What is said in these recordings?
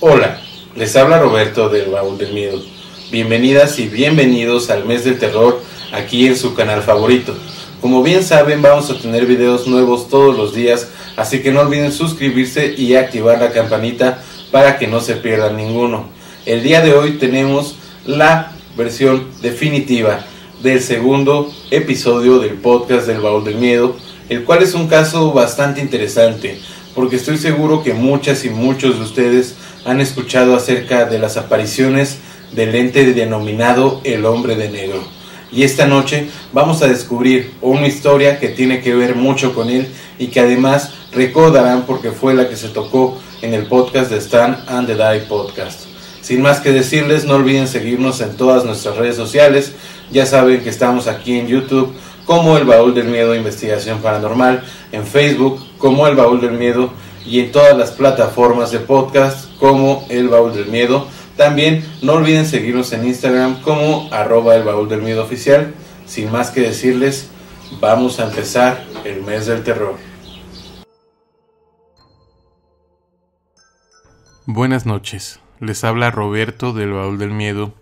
Hola, les habla Roberto del Baúl del Miedo. Bienvenidas y bienvenidos al mes del terror aquí en su canal favorito. Como bien saben vamos a tener videos nuevos todos los días, así que no olviden suscribirse y activar la campanita para que no se pierdan ninguno. El día de hoy tenemos la versión definitiva del segundo episodio del podcast del Baúl del Miedo, el cual es un caso bastante interesante, porque estoy seguro que muchas y muchos de ustedes han escuchado acerca de las apariciones del ente denominado el hombre de negro. Y esta noche vamos a descubrir una historia que tiene que ver mucho con él y que además recordarán porque fue la que se tocó en el podcast de Stan and the Die Podcast. Sin más que decirles, no olviden seguirnos en todas nuestras redes sociales. Ya saben que estamos aquí en YouTube como El Baúl del Miedo Investigación Paranormal, en Facebook como El Baúl del Miedo y en todas las plataformas de podcast como El Baúl del Miedo. También no olviden seguirnos en Instagram como arroba el baúl del miedo oficial. Sin más que decirles, vamos a empezar el mes del terror. Buenas noches, les habla Roberto del baúl del miedo.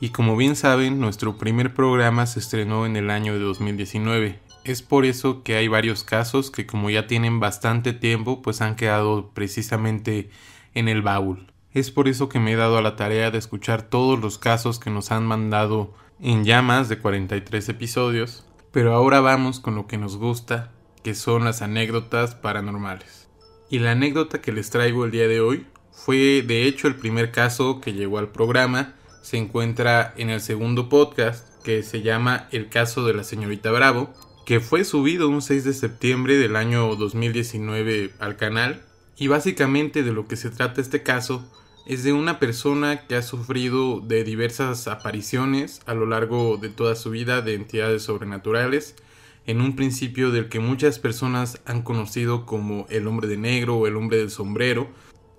Y como bien saben, nuestro primer programa se estrenó en el año de 2019. Es por eso que hay varios casos que como ya tienen bastante tiempo, pues han quedado precisamente en el baúl. Es por eso que me he dado a la tarea de escuchar todos los casos que nos han mandado en ya más de 43 episodios, pero ahora vamos con lo que nos gusta, que son las anécdotas paranormales. Y la anécdota que les traigo el día de hoy fue de hecho el primer caso que llegó al programa, se encuentra en el segundo podcast que se llama El caso de la señorita Bravo, que fue subido un 6 de septiembre del año 2019 al canal, y básicamente de lo que se trata este caso es de una persona que ha sufrido de diversas apariciones a lo largo de toda su vida de entidades sobrenaturales, en un principio del que muchas personas han conocido como el hombre de negro o el hombre del sombrero,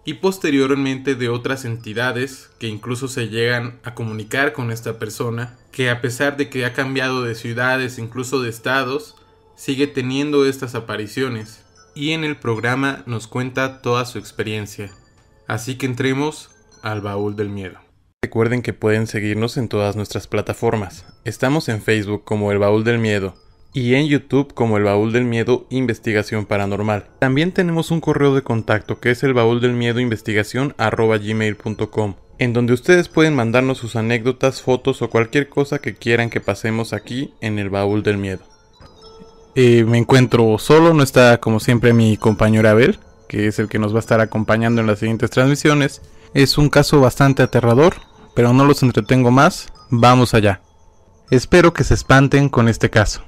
y posteriormente de otras entidades que incluso se llegan a comunicar con esta persona, que a pesar de que ha cambiado de ciudades, incluso de estados, sigue teniendo estas apariciones, y en el programa nos cuenta toda su experiencia. Así que entremos al baúl del miedo. Recuerden que pueden seguirnos en todas nuestras plataformas. Estamos en Facebook como El Baúl del Miedo y en YouTube como El Baúl del Miedo Investigación Paranormal. También tenemos un correo de contacto que es el baúl del miedo investigación gmail.com en donde ustedes pueden mandarnos sus anécdotas, fotos o cualquier cosa que quieran que pasemos aquí en el baúl del miedo. Eh, me encuentro solo, no está como siempre mi compañero Abel que es el que nos va a estar acompañando en las siguientes transmisiones. Es un caso bastante aterrador, pero no los entretengo más, vamos allá. Espero que se espanten con este caso.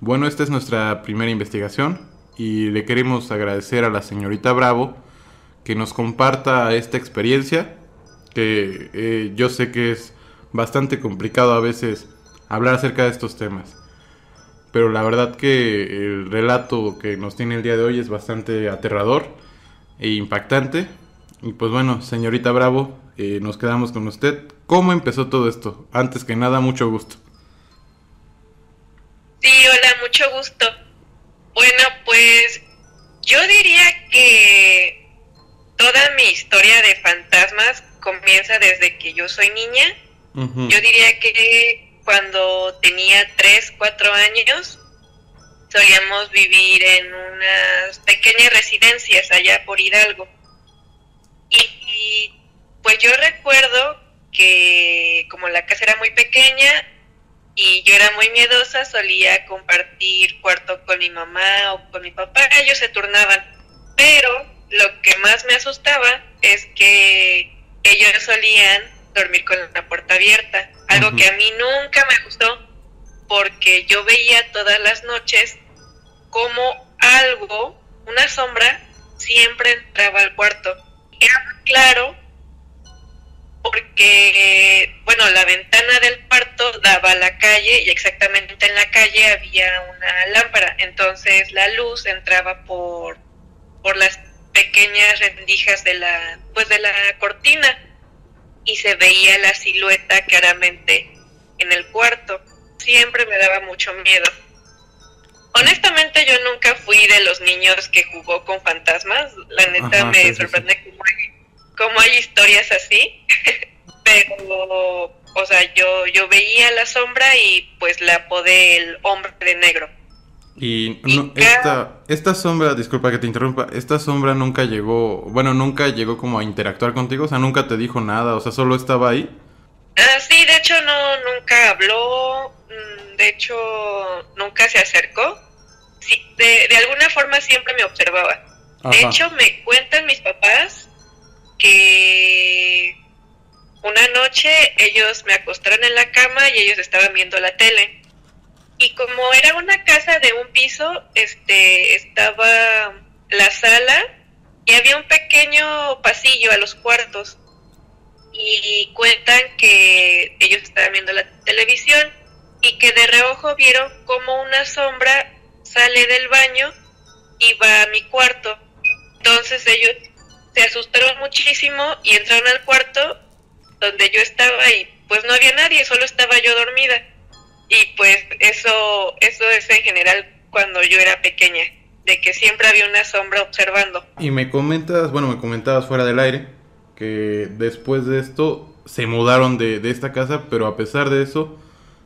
Bueno, esta es nuestra primera investigación y le queremos agradecer a la señorita Bravo que nos comparta esta experiencia, que eh, yo sé que es bastante complicado a veces hablar acerca de estos temas pero la verdad que el relato que nos tiene el día de hoy es bastante aterrador e impactante. Y pues bueno, señorita Bravo, eh, nos quedamos con usted. ¿Cómo empezó todo esto? Antes que nada, mucho gusto. Sí, hola, mucho gusto. Bueno, pues yo diría que toda mi historia de fantasmas comienza desde que yo soy niña. Yo diría que cuando tenía 3, 4 años, solíamos vivir en unas pequeñas residencias allá por Hidalgo. Y, pues yo recuerdo que como la casa era muy pequeña y yo era muy miedosa, solía compartir cuarto con mi mamá o con mi papá, ellos se turnaban. Pero lo que más me asustaba es que ellos solían dormir con la puerta abierta, algo que a mí nunca me gustó porque yo veía todas las noches como algo, una sombra, siempre entraba al cuarto. Era muy claro porque, bueno, la ventana del cuarto daba a la calle y exactamente en la calle había una lámpara, entonces la luz entraba por, por las pequeñas rendijas de la, pues de la cortina y se veía la silueta claramente en el cuarto. Siempre me daba mucho miedo. honestamente yo nunca fui de los niños que jugó con fantasmas. La neta me sorprende Cómo, hay, historias así. Pero, o sea, yo, yo veía la sombra y pues la apodé el hombre de negro. Y, esta, esta sombra, disculpa que te interrumpa, esta sombra nunca llegó, bueno, nunca llegó como a interactuar contigo, o sea, nunca te dijo nada, o sea, solo estaba ahí. Ah, sí, de hecho no, nunca habló, mm, de hecho nunca se acercó, sí, de, alguna forma siempre me observaba. De hecho me cuentan mis papás que una noche ellos me acostaron en la cama y ellos estaban viendo la tele y como era una casa de un piso, este, estaba la sala y había un pequeño pasillo a los cuartos. Y cuentan que ellos estaban viendo la televisión y que de reojo vieron como una sombra sale del baño y va a mi cuarto. Entonces ellos se asustaron muchísimo y entraron al cuarto donde yo estaba y pues no había nadie, solo estaba yo dormida y pues eso, eso es en general cuando yo era pequeña, de que siempre había una sombra observando. Y me comentas, bueno, me comentabas fuera del aire, que después de esto se mudaron de, de esta casa, pero a pesar de eso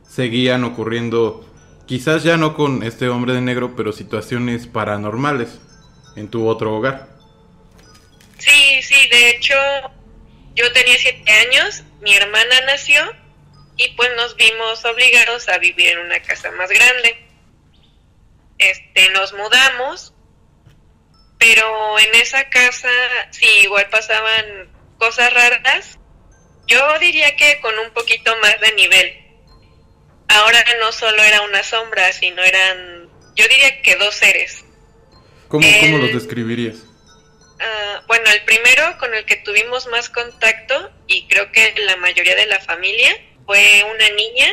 seguían ocurriendo, quizás ya no con este hombre de negro, pero situaciones paranormales en tu otro hogar. Sí, sí, de hecho yo tenía siete años, mi hermana nació y pues nos vimos obligados a vivir en una casa más grande. Este, nos mudamos, pero en esa casa sí igual pasaban cosas raras. Yo diría que con un poquito más de nivel. Ahora no solo era una sombra, sino eran, yo diría que dos seres. ¿Cómo, los describirías? Ah, bueno, el primero con el que tuvimos más contacto, y creo que la mayoría de la familia, fue una niña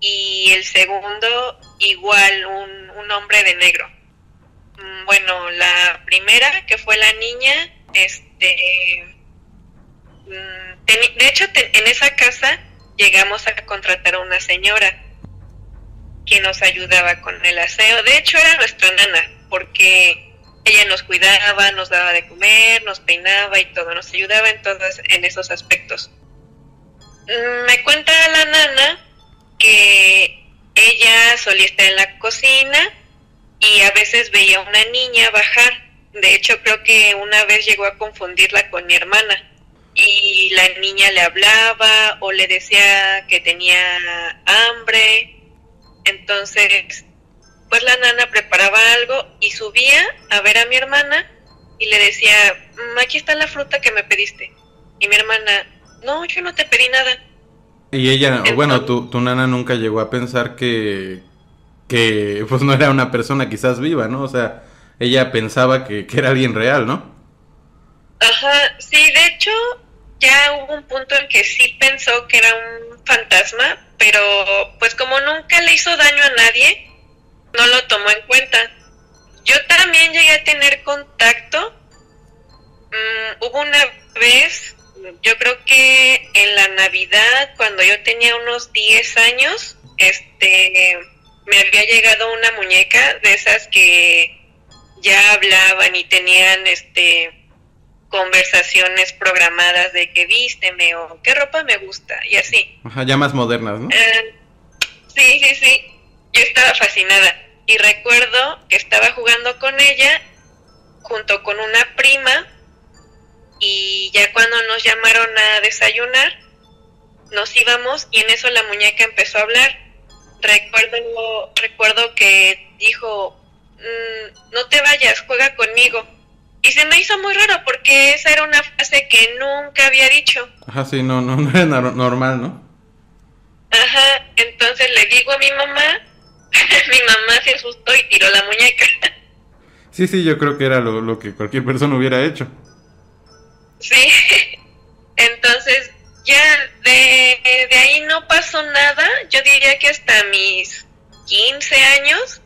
y el segundo igual un, un hombre de negro. Mm, bueno, la primera que fue la niña, este, mm, de hecho en esa casa llegamos a contratar a una señora que nos ayudaba con el aseo. De hecho era nuestra nana porque ella nos cuidaba, nos daba de comer, nos peinaba y todo, nos ayudaba en todos en esos aspectos. Mm, me cuenta la nana que ella solía estar en la cocina y a veces veía a una niña bajar. De hecho, creo que una vez llegó a confundirla con mi hermana y la niña le hablaba o le decía que tenía hambre. Entonces, pues la nana preparaba algo y subía a ver a mi hermana y le decía, mm, aquí está la fruta que me pediste. Y mi hermana, no, yo no te pedí nada. Y ella, bueno, tu, tu nana nunca llegó a pensar que, que pues no era una persona quizás viva, ¿no? O sea, ella pensaba que, que era alguien real, ¿no? Ajá, sí, de hecho, ya hubo un punto en que sí pensó que era un fantasma, pero pues como nunca le hizo daño a nadie, no lo tomó en cuenta. Yo también llegué a tener contacto. Mm, hubo una vez yo creo que en la Navidad, cuando yo tenía unos 10 años, este, me había llegado una muñeca de esas que ya hablaban y tenían, este, conversaciones programadas de que vísteme o qué ropa me gusta y así. Ajá, ya más modernas, ¿no? Eh, sí, sí, sí. Yo estaba fascinada y recuerdo que estaba jugando con ella junto con una prima y ya cuando nos llamaron a desayunar, nos íbamos y en eso la muñeca empezó a hablar. Recuerdo, recuerdo que dijo, mm, no te vayas, juega conmigo. Y se me hizo muy raro porque esa era una frase que nunca había dicho. Ajá, sí, no, no, no era normal, ¿no? Ajá, entonces le digo a mi mamá, mi mamá se asustó y tiró la muñeca. Sí, sí, yo creo que era lo, lo que cualquier persona hubiera hecho. Sí, entonces ya de, de ahí no pasó nada, yo diría que hasta mis 15 años,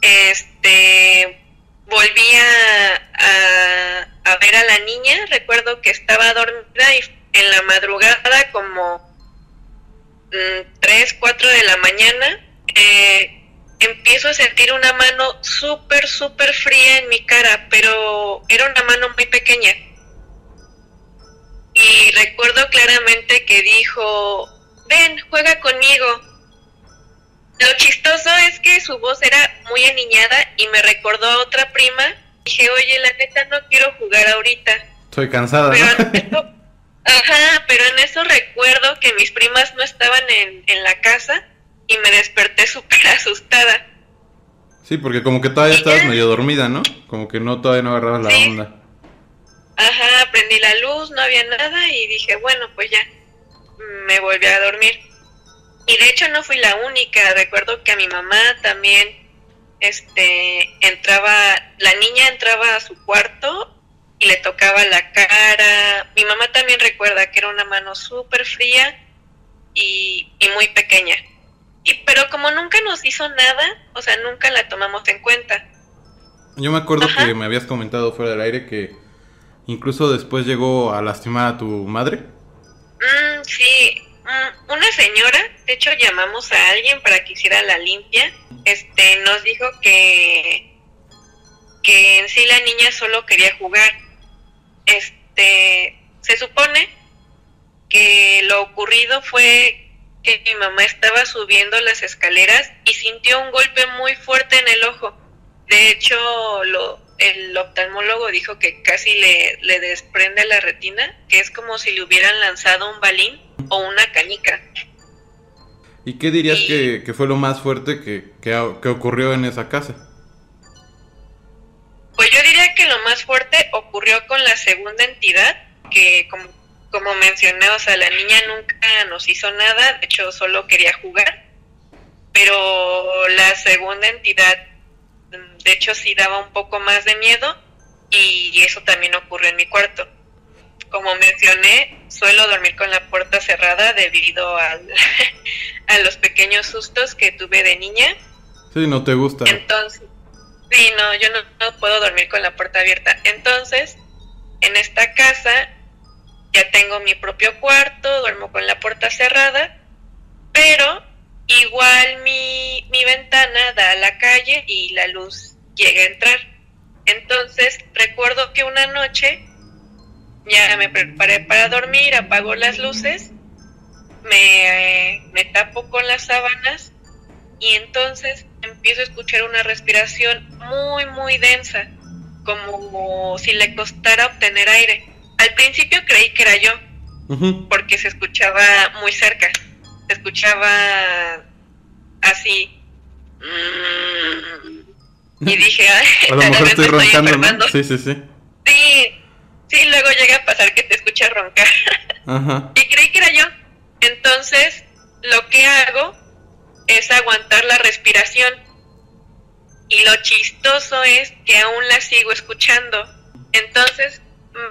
este, volví a, a, ver a la niña, recuerdo que estaba dormida y en la madrugada como 3, mm, 4 de la mañana, eh, empiezo a sentir una mano súper, súper fría en mi cara, pero era una mano muy pequeña. Y recuerdo claramente que dijo, ven, juega conmigo. Lo chistoso es que su voz era muy aniñada y me recordó a otra prima. Dije, oye, la neta no quiero jugar ahorita. Estoy cansada. Pero ajá, pero en eso recuerdo que mis primas no estaban en, en la casa y me desperté súper asustada. Sí, porque como que todavía estabas medio dormida, ¿no? Como que no todavía no agarrabas la onda. Ajá, prendí la luz, no había nada y dije, bueno, pues ya, me volví a dormir. Y de hecho no fui la única, recuerdo que a mi mamá también, este, entraba, la niña entraba a su cuarto y le tocaba la cara. Mi mamá también recuerda que era una mano súper fría y, y muy pequeña. Y, pero como nunca nos hizo nada, o sea, nunca la tomamos en cuenta. Yo me acuerdo que me habías comentado fuera del aire que incluso después llegó a lastimar a tu madre. Mm, sí, mm, una señora, de hecho llamamos a alguien para que hiciera la limpia, este, nos dijo que, que en sí la niña solo quería jugar. Este, se supone que lo ocurrido fue que mi mamá estaba subiendo las escaleras y sintió un golpe muy fuerte en el ojo. De hecho, lo, el oftalmólogo dijo que casi le, le desprende la retina, que es como si le hubieran lanzado un balín o una canica. ¿Y qué dirías que, que, fue lo más fuerte que, que, que ocurrió en esa casa? Pues yo diría que lo más fuerte ocurrió con la segunda entidad, que como como mencioné, o sea, la niña nunca nos hizo nada, de hecho solo quería jugar, pero la segunda entidad, de hecho sí daba un poco más de miedo y eso también ocurrió en mi cuarto. Como mencioné, suelo dormir con la puerta cerrada debido al, a los pequeños sustos que tuve de niña. Sí, no te gusta. Entonces, sí, no, yo no, no puedo dormir con la puerta abierta. Entonces, en esta casa ya tengo mi propio cuarto, duermo con la puerta cerrada, pero igual mi, mi ventana da a la calle y la luz llega a entrar. Entonces recuerdo que una noche ya me preparé para dormir, apago las luces, me, me tapo con las sábanas y entonces empiezo a escuchar una respiración muy, muy densa, como si le costara obtener aire. Al principio creí que era yo, porque se escuchaba muy cerca, se escuchaba así. Mm, y dije, a lo mejor estoy roncando, ¿no? Sí, sí, sí. Sí, sí, luego llega a pasar que te escucha roncar. Ajá. Y creí que era yo. Entonces, lo que hago es aguantar la respiración. Y lo chistoso es que aún la sigo escuchando. Entonces,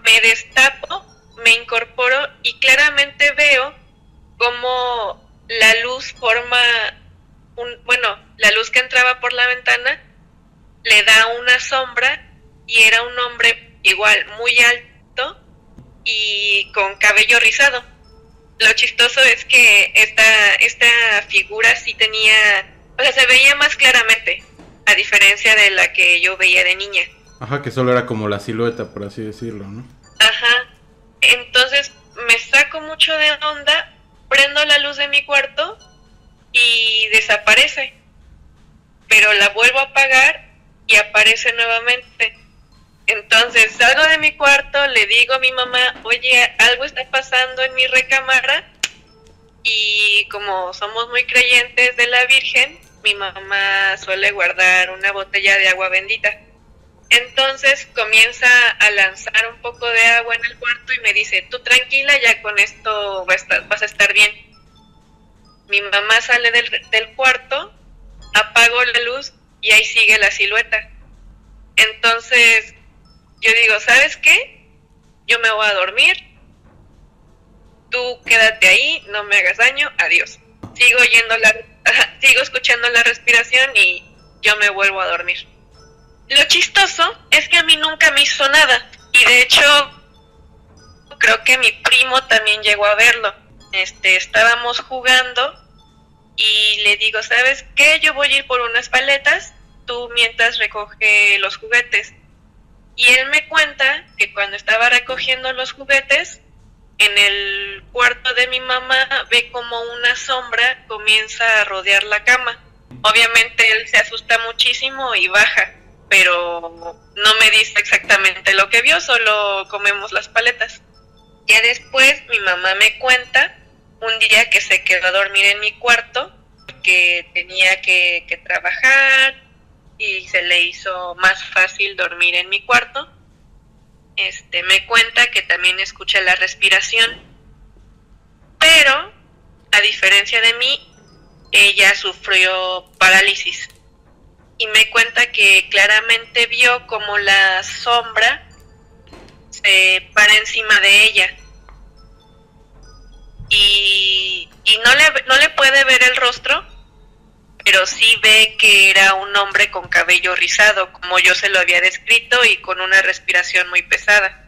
me destapo, me incorporo y claramente veo cómo la luz forma un, bueno, la luz que entraba por la ventana le da una sombra y era un hombre igual muy alto y con cabello rizado. Lo chistoso es que esta, esta figura sí tenía, o sea, se veía más claramente, a diferencia de la que yo veía de niña. Ajá, que solo era como la silueta, por así decirlo, ¿no? Ajá. Entonces me saco mucho de onda, prendo la luz de mi cuarto y desaparece. Pero la vuelvo a apagar y aparece nuevamente. Entonces salgo de mi cuarto, le digo a mi mamá, oye, algo está pasando en mi recámara. Y como somos muy creyentes de la Virgen, mi mamá suele guardar una botella de agua bendita. Entonces comienza a lanzar un poco de agua en el cuarto y me dice, tú tranquila, ya con esto vas a estar, bien. Mi mamá sale del, del cuarto, apago la luz y ahí sigue la silueta. Entonces yo digo, ¿sabes qué? Yo me voy a dormir, tú quédate ahí, no me hagas daño, adiós. Sigo oyendo la, sigo escuchando la respiración y yo me vuelvo a dormir. Lo chistoso es que a mí nunca me hizo nada y de hecho creo que mi primo también llegó a verlo. Este, estábamos jugando y le digo, ¿sabes qué? Yo voy a ir por unas paletas, tú mientras recoge los juguetes. Y él me cuenta que cuando estaba recogiendo los juguetes, en el cuarto de mi mamá ve como una sombra comienza a rodear la cama. Obviamente él se asusta muchísimo y baja, pero no me dice exactamente lo que vio, solo comemos las paletas. Ya después mi mamá me cuenta un día que se quedó a dormir en mi cuarto, que tenía que, que trabajar y se le hizo más fácil dormir en mi cuarto este, me cuenta que también escucha la respiración, pero a diferencia de mí, ella sufrió parálisis y me cuenta que claramente vio como la sombra se para encima de ella y, y no, le, no le puede ver el rostro, pero sí ve que era un hombre con cabello rizado, como yo se lo había descrito, y con una respiración muy pesada.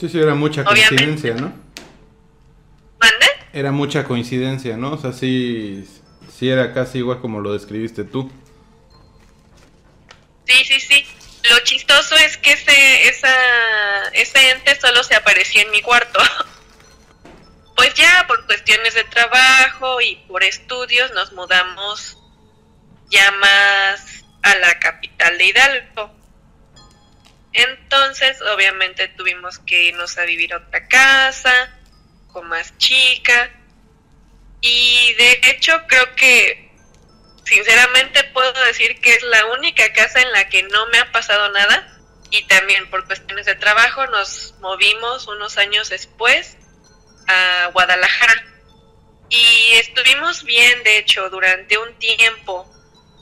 Sí, sí, era mucha coincidencia, ¿no? ¿Mande? Era mucha coincidencia, ¿no? O sea, sí, sí era casi igual como lo describiste tú. Sí, sí, sí. Lo chistoso es que ese, esa, ese ente solo se apareció en mi cuarto. Pues ya por cuestiones de trabajo y por estudios nos mudamos ya más a la capital de Hidalgo. Entonces, obviamente tuvimos que irnos a vivir a otra casa, con más chica. Y de hecho creo que, sinceramente puedo decir que es la única casa en la que no me ha pasado nada. Y también por cuestiones de trabajo nos movimos unos años después a Guadalajara. Y estuvimos bien, de hecho, durante un tiempo,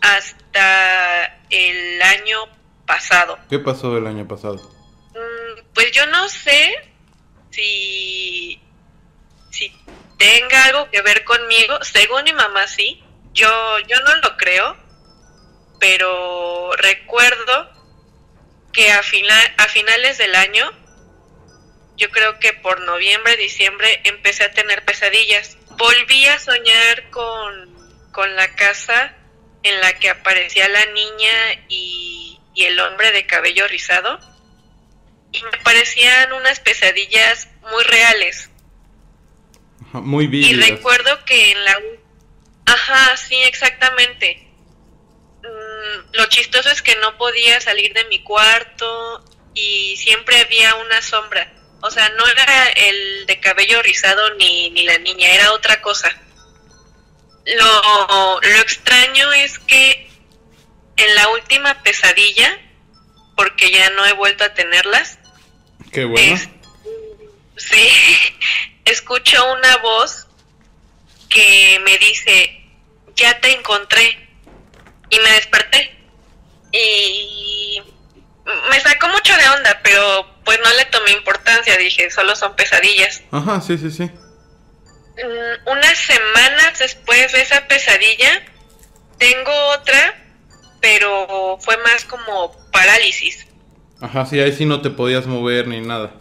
hasta el año pasado. ¿Qué pasó el año pasado? Mm, pues yo no sé si, si tenga algo que ver conmigo. Según mi mamá sí. Yo, yo no lo creo. Pero recuerdo que a, final, a finales del año yo creo que por noviembre, diciembre empecé a tener pesadillas. Volví a soñar con, la casa en la que aparecía la niña y, el hombre de cabello rizado. Y me parecían unas pesadillas muy reales. Muy bien. Y recuerdo que en la... Ajá, sí, exactamente. Mm, lo chistoso es que no podía salir de mi cuarto y siempre había una sombra o sea, no era el de cabello rizado ni, ni la niña, era otra cosa. Lo, lo extraño es que en la última pesadilla, porque ya no he vuelto a tenerlas. Qué bueno. sí, escucho una voz que me dice, ya te encontré. Y me desperté. Y me sacó mucho de onda, pero pues no le tomé importancia, dije, solo son pesadillas. Ajá, sí, sí, sí. Mm, unas semanas después de esa pesadilla, tengo otra, pero fue más como parálisis. Ajá, sí, ahí sí no te podías mover ni nada.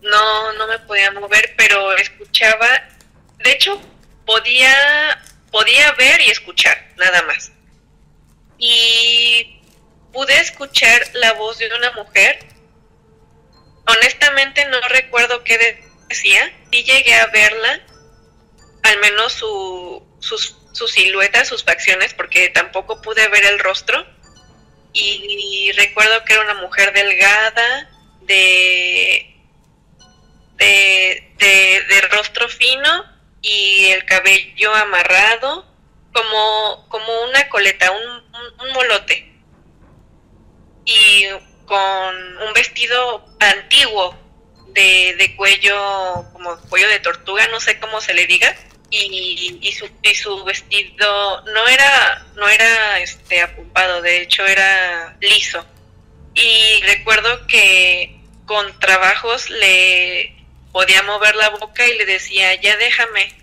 No, no me podía mover, pero escuchaba, de hecho, podía, podía ver y escuchar, nada más. Y pude escuchar la voz de una mujer honestamente no recuerdo qué decía. y llegué a verla, al menos su, sus, su silueta, sus facciones, porque tampoco pude ver el rostro. Y, recuerdo que era una mujer delgada, de, de, de, rostro fino y el cabello amarrado, como, como una coleta, un, un molote. Y con un vestido antiguo de, de, cuello, como cuello de tortuga, no sé cómo se le diga, y, y, su, y su vestido no era, no era este apumpado, de hecho era liso. Y recuerdo que con trabajos le podía mover la boca y le decía, ya déjame.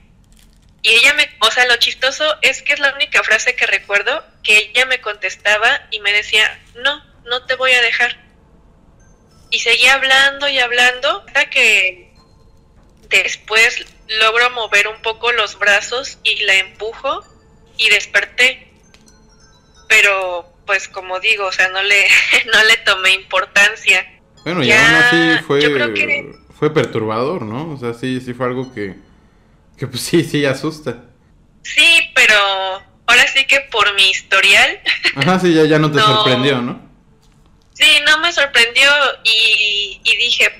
Y ella me, o sea, lo chistoso es que es la única frase que recuerdo que ella me contestaba y me decía, no, no te voy a dejar. Y seguía hablando y hablando hasta que después logro mover un poco los brazos y la empujo y desperté. Pero pues como digo, o sea, no le, no le tomé importancia. Bueno, y aún así fue, fue perturbador, ¿no? O sea, sí, sí fue algo que, que pues sí, sí asusta. Sí, pero ahora sí que por mi historial. Ajá, sí, ya, ya no te sorprendió, ¿no? Sí, no me sorprendió y, y dije,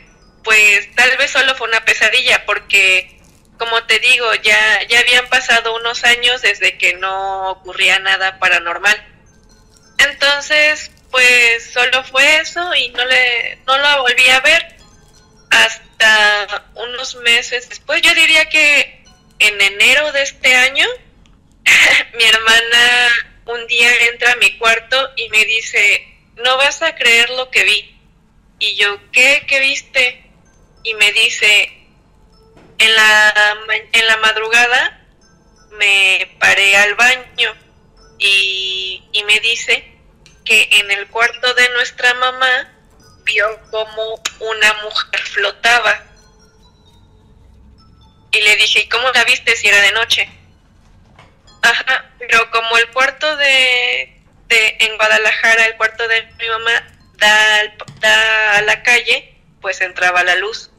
pues tal vez solo fue una pesadilla porque como te digo, ya, ya habían pasado unos años desde que no ocurría nada paranormal. Entonces, pues solo fue eso y no le no la volví a ver hasta unos meses después. Yo diría que en enero de este año mi hermana un día entra a mi cuarto y me dice, "No vas a creer lo que vi." Y yo, "¿Qué? ¿Qué viste?" Y me dice, "En la en la madrugada me paré al baño y, y me dice que en el cuarto de nuestra mamá vio como una mujer flotaba. Y le dije, ¿y cómo la viste si era de noche? Ajá, pero como el cuarto de, de en Guadalajara, el cuarto de mi mamá da, da a la calle, pues entraba la luz.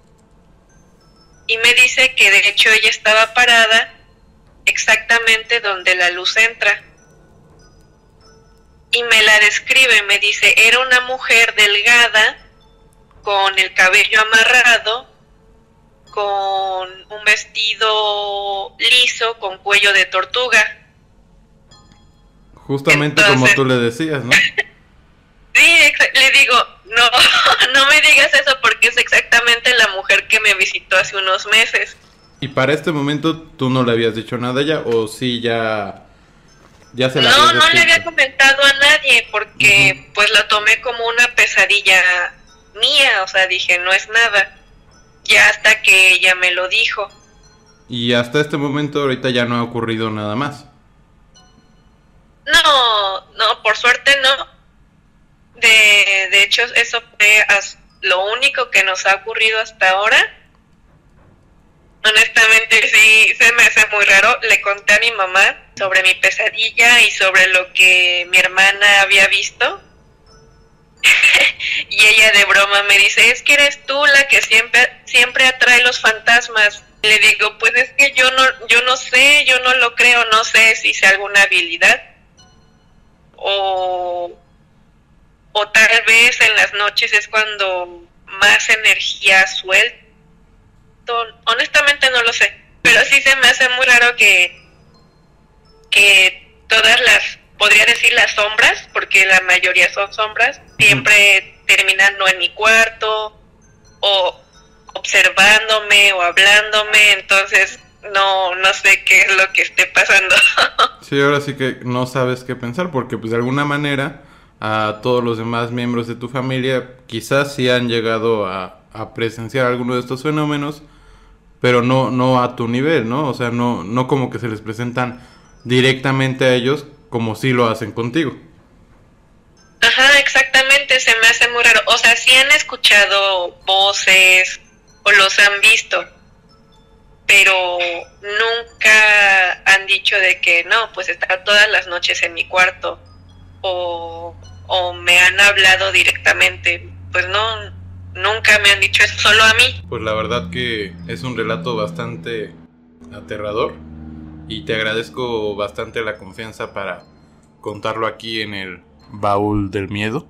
Y me dice que de hecho ella estaba parada exactamente donde la luz entra y me la describe, me dice, era una mujer delgada, con el cabello amarrado, con un vestido liso, con cuello de tortuga. Justamente como tú le decías, ¿no? sí, le digo, no, no me digas eso porque es exactamente la mujer que me visitó hace unos meses. ¿Y para este momento tú no le habías dicho nada a ella o sí ya no, no le había comentado a nadie porque pues la tomé como una pesadilla mía, o sea, dije, no es nada. Ya hasta que ella me lo dijo. Y hasta este momento ahorita ya no ha ocurrido nada más. No, no, por suerte no. De, de hecho, eso fue lo único que nos ha ocurrido hasta ahora Honestamente sí, se me hace muy raro. Le conté a mi mamá sobre mi pesadilla y sobre lo que mi hermana había visto. y ella de broma me dice, es que eres tú la que siempre, siempre atrae los fantasmas. Le digo, pues es que yo no, yo no sé, yo no lo creo, no sé si sea alguna habilidad. O, o tal vez en las noches es cuando más energía suelta honestamente no lo sé, pero sí se me hace muy raro que, que todas las, podría decir las sombras, porque la mayoría son sombras, siempre terminan no en mi cuarto o observándome o hablándome, entonces no, no sé qué es lo que esté pasando. sí, ahora sí que no sabes qué pensar, porque pues de alguna manera a todos los demás miembros de tu familia quizás sí han llegado a, a presenciar alguno de estos fenómenos, pero no, no a tu nivel, ¿no? O sea, no, no como que se les presentan directamente a ellos como si lo hacen contigo. Ajá, exactamente, se me hace muy raro. O sea, sí han escuchado voces o los han visto, pero nunca han dicho de que no, pues está todas las noches en mi cuarto o, o me han hablado directamente. Pues no, Nunca me han dicho eso, solo a mí. Pues la verdad que es un relato bastante aterrador y te agradezco bastante la confianza para contarlo aquí en el baúl del miedo.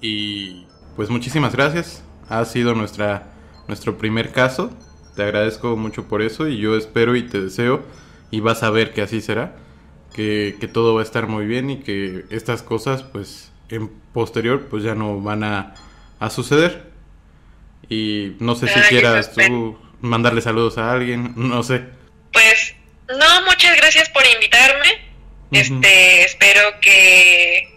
Y pues muchísimas gracias. Ha sido nuestra, nuestro primer caso. Te agradezco mucho por eso y yo espero y te deseo y vas a ver que así será. Que, que todo va a estar muy bien y que estas cosas pues en posterior pues ya no van a, a suceder. Y no sé si quieras tú mandarle saludos a alguien, no sé. Pues no, muchas gracias por invitarme. Este, espero que,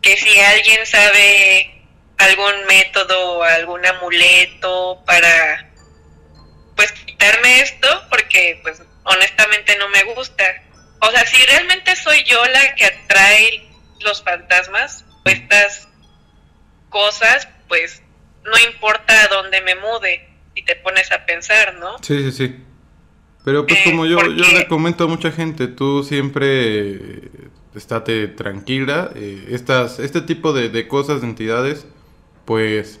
que si alguien sabe algún método o algún amuleto para pues quitarme esto, porque pues honestamente no me gusta. O sea, si realmente soy yo la que atrae los fantasmas o estas cosas, pues no importa a dónde me mude, si te pones a pensar, ¿no? Sí, sí, sí. Pero pues como yo, yo le comento a mucha gente, tú siempre estate tranquila. Eh, estas, este tipo de, de, cosas, de entidades, pues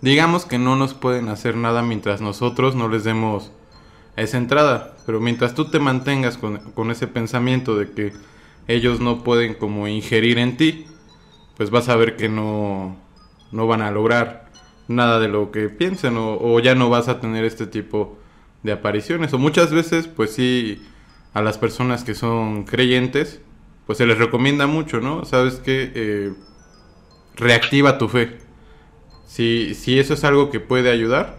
digamos que no nos pueden hacer nada mientras nosotros no les demos esa entrada. Pero mientras tú te mantengas con, con ese pensamiento de que ellos no pueden como ingerir en ti, pues vas a ver que no, no van a lograr nada de lo que piensen o, o ya no vas a tener este tipo de apariciones. O muchas veces, pues sí, a las personas que son creyentes, pues se les recomienda mucho, ¿no? Sabes que eh, reactiva tu fe. Si, si eso es algo que puede ayudar,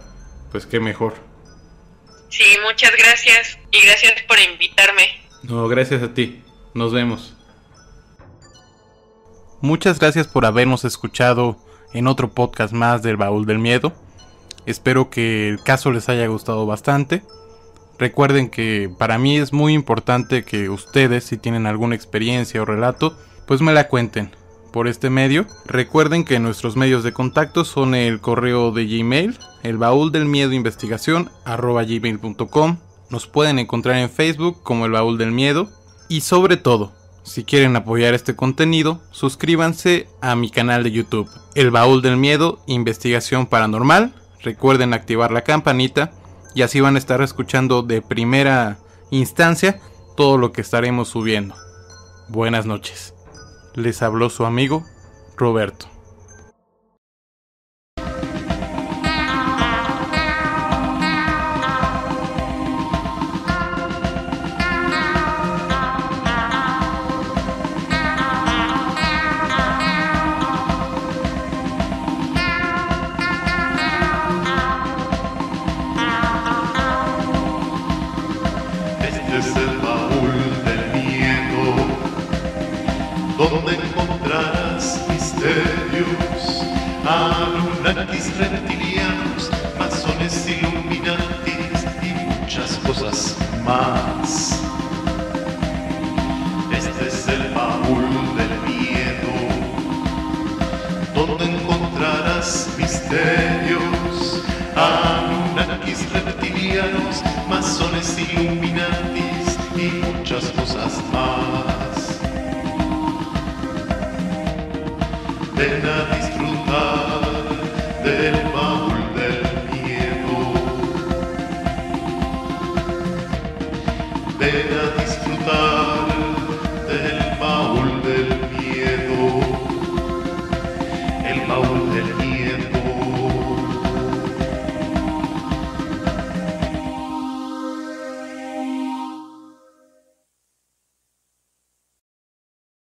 pues qué mejor. Sí, muchas gracias y gracias por invitarme. No, gracias a ti. Nos vemos. Muchas gracias por habernos escuchado en otro podcast más del Baúl del Miedo. Espero que el caso les haya gustado bastante. Recuerden que para mí es muy importante que ustedes, si tienen alguna experiencia o relato, pues me la cuenten por este medio. Recuerden que nuestros medios de contacto son el correo de Gmail, el baúl del miedo investigación gmail.com. Nos pueden encontrar en Facebook como el baúl del miedo. Y sobre todo, si quieren apoyar este contenido, suscríbanse a mi canal de YouTube, El Baúl del Miedo Investigación Paranormal Recuerden activar la campanita y así van a estar escuchando de primera instancia todo lo que estaremos subiendo. Buenas noches. Les habló su amigo Roberto. Más.